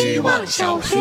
希望小学。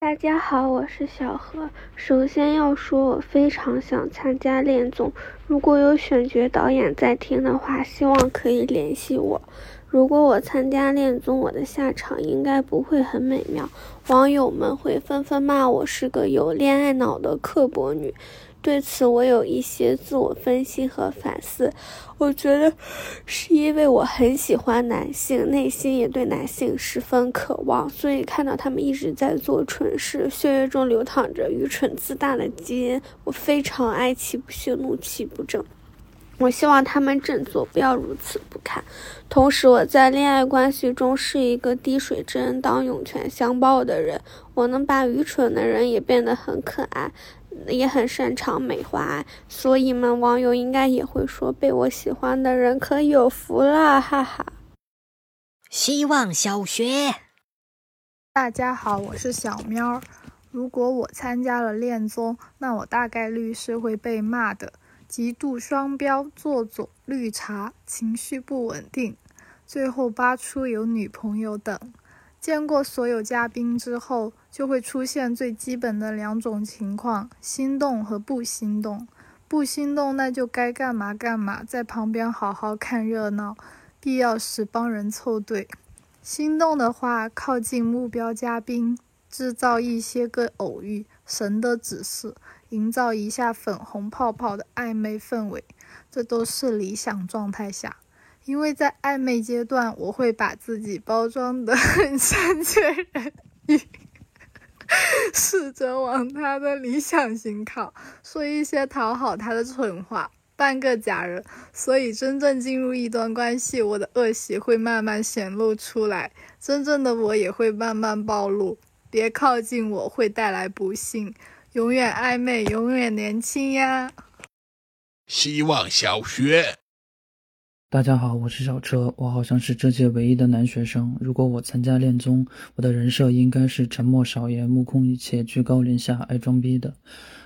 大家好，我是小何。首先要说，我非常想参加恋综，如果有选角导演在听的话，希望可以联系我。如果我参加恋综，我的下场应该不会很美妙，网友们会纷纷骂我是个有恋爱脑的刻薄女。对此，我有一些自我分析和反思。我觉得是因为我很喜欢男性，内心也对男性十分渴望，所以看到他们一直在做蠢事，血液中流淌着愚蠢自大的基因，我非常哀其不幸，怒其不争。我希望他们振作，不要如此不堪。同时，我在恋爱关系中是一个滴水之恩当涌泉相报的人，我能把愚蠢的人也变得很可爱。也很擅长美化，所以嘛网友应该也会说，被我喜欢的人可有福了，哈哈。希望小学，大家好，我是小喵。如果我参加了恋综，那我大概率是会被骂的，极度双标、做作、绿茶、情绪不稳定，最后扒出有女朋友等。见过所有嘉宾之后，就会出现最基本的两种情况：心动和不心动。不心动，那就该干嘛干嘛，在旁边好好看热闹，必要时帮人凑对；心动的话，靠近目标嘉宾，制造一些个偶遇，神的指示，营造一下粉红泡泡的暧昧氛围，这都是理想状态下。因为在暧昧阶段，我会把自己包装的 很善解人意，试着往他的理想型靠，说一些讨好他的蠢话，扮个假人。所以真正进入一段关系，我的恶习会慢慢显露出来，真正的我也会慢慢暴露。别靠近我，会带来不幸。永远暧昧，永远年轻呀！希望小学。大家好，我是小车，我好像是这届唯一的男学生。如果我参加恋综，我的人设应该是沉默少言、目空一切、居高临下、爱装逼的。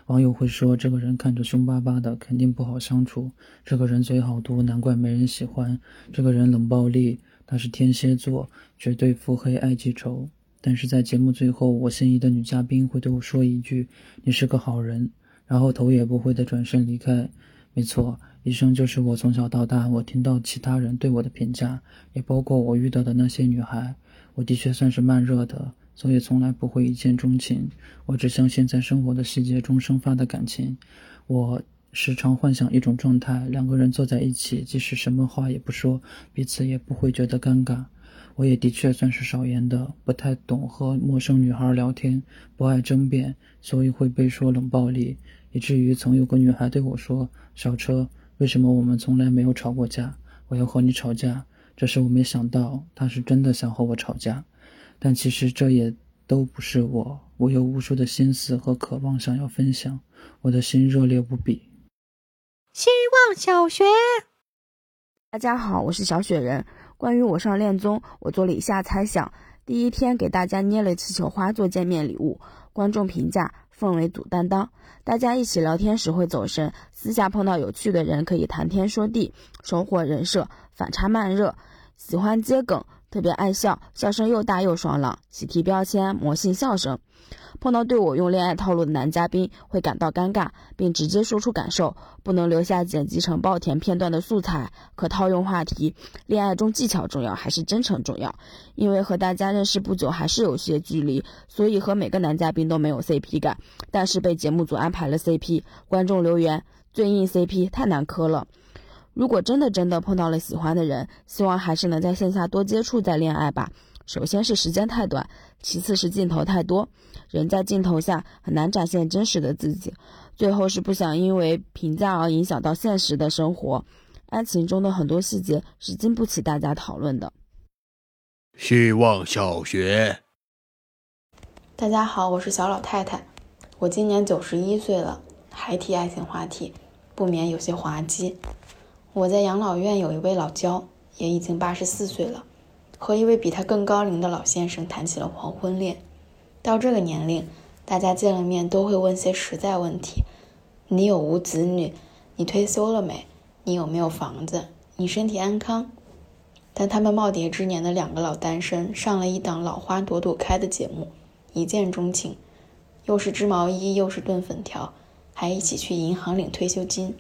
网友会说，这个人看着凶巴巴的，肯定不好相处。这个人嘴好毒，难怪没人喜欢。这个人冷暴力，他是天蝎座，绝对腹黑爱记仇。但是在节目最后，我心仪的女嘉宾会对我说一句：“你是个好人”，然后头也不回的转身离开。没错。医生就是我从小到大，我听到其他人对我的评价，也包括我遇到的那些女孩。我的确算是慢热的，所以从来不会一见钟情。我只相信在生活的细节中生发的感情。我时常幻想一种状态：两个人坐在一起，即使什么话也不说，彼此也不会觉得尴尬。我也的确算是少言的，不太懂和陌生女孩聊天，不爱争辩，所以会被说冷暴力，以至于曾有个女孩对我说：“小车。”为什么我们从来没有吵过架？我要和你吵架，这是我没想到，他是真的想和我吵架。但其实这也都不是我，我有无数的心思和渴望想要分享，我的心热烈无比。希望小学，大家好，我是小雪人。关于我上恋综，我做了以下猜想：第一天给大家捏了气球花做见面礼物，观众评价。氛围组担当，大家一起聊天时会走神，私下碰到有趣的人可以谈天说地，收获人设反差慢热，喜欢接梗，特别爱笑，笑声又大又爽朗，喜提标签魔性笑声。碰到对我用恋爱套路的男嘉宾，会感到尴尬，并直接说出感受，不能留下剪辑成爆甜片段的素材，可套用话题。恋爱中技巧重要还是真诚重要？因为和大家认识不久，还是有些距离，所以和每个男嘉宾都没有 CP 感。但是被节目组安排了 CP，观众留言最硬 CP 太难磕了。如果真的真的碰到了喜欢的人，希望还是能在线下多接触再恋爱吧。首先是时间太短，其次是镜头太多，人在镜头下很难展现真实的自己。最后是不想因为评价而影响到现实的生活。爱情中的很多细节是经不起大家讨论的。希望小学，大家好，我是小老太太，我今年九十一岁了，还提爱情话题，不免有些滑稽。我在养老院有一位老焦，也已经八十四岁了。和一位比他更高龄的老先生谈起了黄昏恋。到这个年龄，大家见了面都会问些实在问题：你有无子女？你退休了没？你有没有房子？你身体安康。但他们耄耋之年的两个老单身上了一档老花朵朵开的节目，一见钟情，又是织毛衣，又是炖粉条，还一起去银行领退休金。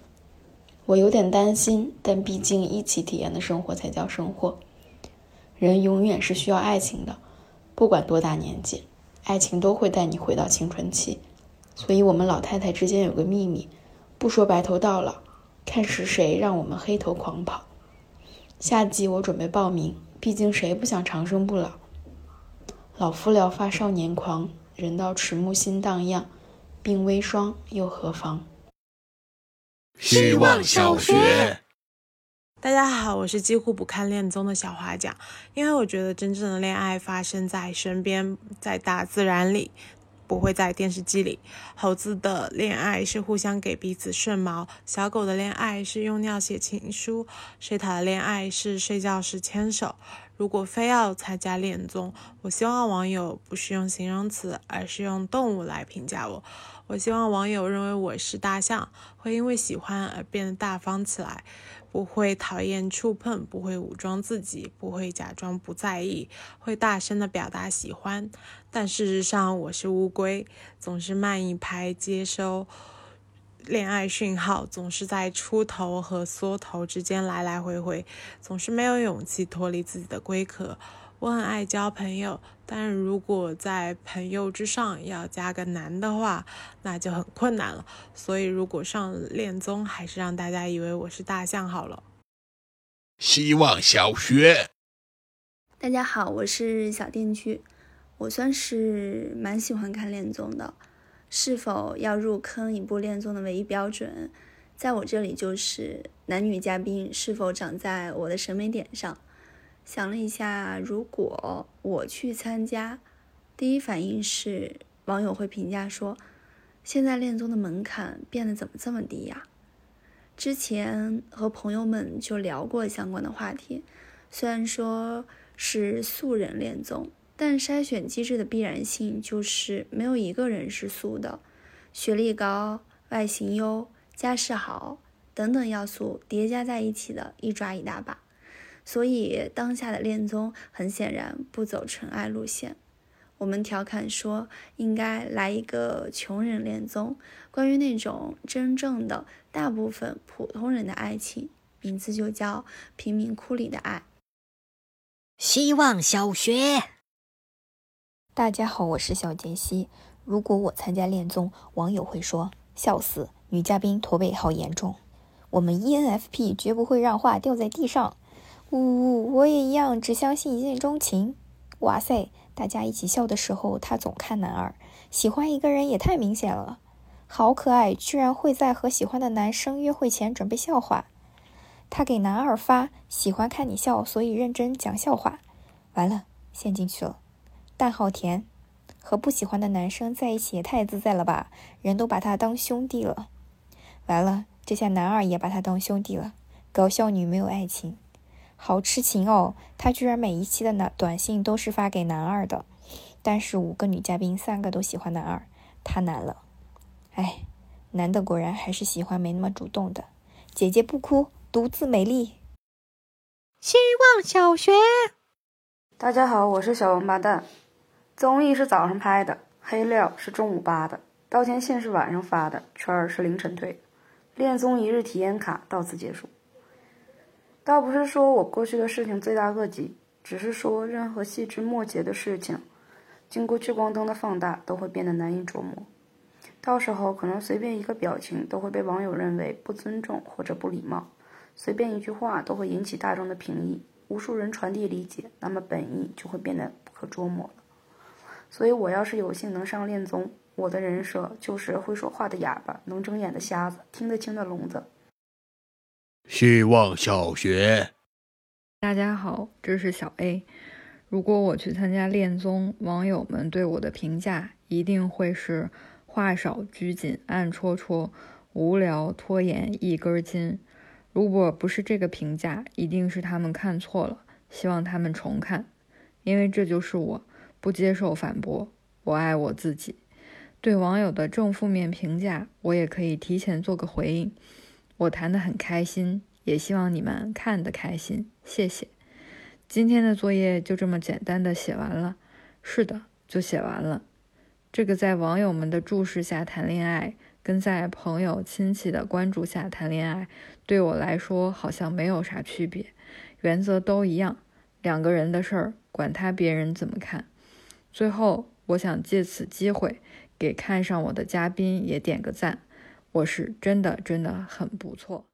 我有点担心，但毕竟一起体验的生活才叫生活。人永远是需要爱情的，不管多大年纪，爱情都会带你回到青春期。所以，我们老太太之间有个秘密，不说白头到老，看是谁让我们黑头狂跑。夏季我准备报名，毕竟谁不想长生不老？老夫聊发少年狂，人到迟暮心荡漾，鬓微霜又何妨？希望小学。大家好，我是几乎不看恋综的小花匠，因为我觉得真正的恋爱发生在身边，在大自然里。不会在电视机里。猴子的恋爱是互相给彼此顺毛，小狗的恋爱是用尿写情书，水獭的恋爱是睡觉时牵手。如果非要参加恋综，我希望网友不是用形容词，而是用动物来评价我。我希望网友认为我是大象，会因为喜欢而变得大方起来。不会讨厌触碰，不会武装自己，不会假装不在意，会大声的表达喜欢。但事实上，我是乌龟，总是慢一拍接收恋爱讯号，总是在出头和缩头之间来来回回，总是没有勇气脱离自己的龟壳。我很爱交朋友，但如果在朋友之上要加个男的话，那就很困难了。所以，如果上恋综，还是让大家以为我是大象好了。希望小学，大家好，我是小电锯。我算是蛮喜欢看恋综的。是否要入坑一部恋综的唯一标准，在我这里就是男女嘉宾是否长在我的审美点上。想了一下，如果我去参加，第一反应是网友会评价说：“现在恋综的门槛变得怎么这么低呀？”之前和朋友们就聊过相关的话题，虽然说是素人恋综，但筛选机制的必然性就是没有一个人是素的，学历高、外形优、家世好等等要素叠加在一起的一抓一大把。所以，当下的恋综很显然不走纯爱路线。我们调侃说，应该来一个穷人恋综，关于那种真正的大部分普通人的爱情，名字就叫《贫民窟里的爱》。希望小学，大家好，我是小杰西。如果我参加恋综，网友会说笑死，女嘉宾驼背好严重。我们 ENFP 绝不会让话掉在地上。呜呜，我也一样，只相信一见钟情。哇塞，大家一起笑的时候，他总看男二，喜欢一个人也太明显了。好可爱，居然会在和喜欢的男生约会前准备笑话。他给男二发喜欢看你笑，所以认真讲笑话。完了，陷进去了。淡好甜，和不喜欢的男生在一起也太自在了吧，人都把他当兄弟了。完了，这下男二也把他当兄弟了。搞笑女没有爱情。好痴情哦！他居然每一期的男短信都是发给男二的，但是五个女嘉宾三个都喜欢男二，太难了。哎，男的果然还是喜欢没那么主动的。姐姐不哭，独自美丽。希望小学，大家好，我是小王八蛋。综艺是早上拍的，黑料是中午扒的，道歉信是晚上发的，圈儿是凌晨推。恋综一日体验卡到此结束。倒不是说我过去的事情罪大恶极，只是说任何细枝末节的事情，经过聚光灯的放大，都会变得难以琢磨。到时候可能随便一个表情都会被网友认为不尊重或者不礼貌，随便一句话都会引起大众的评议，无数人传递理解，那么本意就会变得不可捉摸了。所以我要是有幸能上恋综，我的人设就是会说话的哑巴，能睁眼的瞎子，听得清的聋子。希望小学，大家好，这是小 A。如果我去参加恋综，网友们对我的评价一定会是话少拘谨、暗戳戳、无聊拖延一根筋。如果不是这个评价，一定是他们看错了。希望他们重看，因为这就是我，不接受反驳。我爱我自己。对网友的正负面评价，我也可以提前做个回应。我谈得很开心，也希望你们看得开心。谢谢。今天的作业就这么简单的写完了。是的，就写完了。这个在网友们的注视下谈恋爱，跟在朋友亲戚的关注下谈恋爱，对我来说好像没有啥区别，原则都一样。两个人的事儿，管他别人怎么看。最后，我想借此机会给看上我的嘉宾也点个赞，我是真的真的很不错。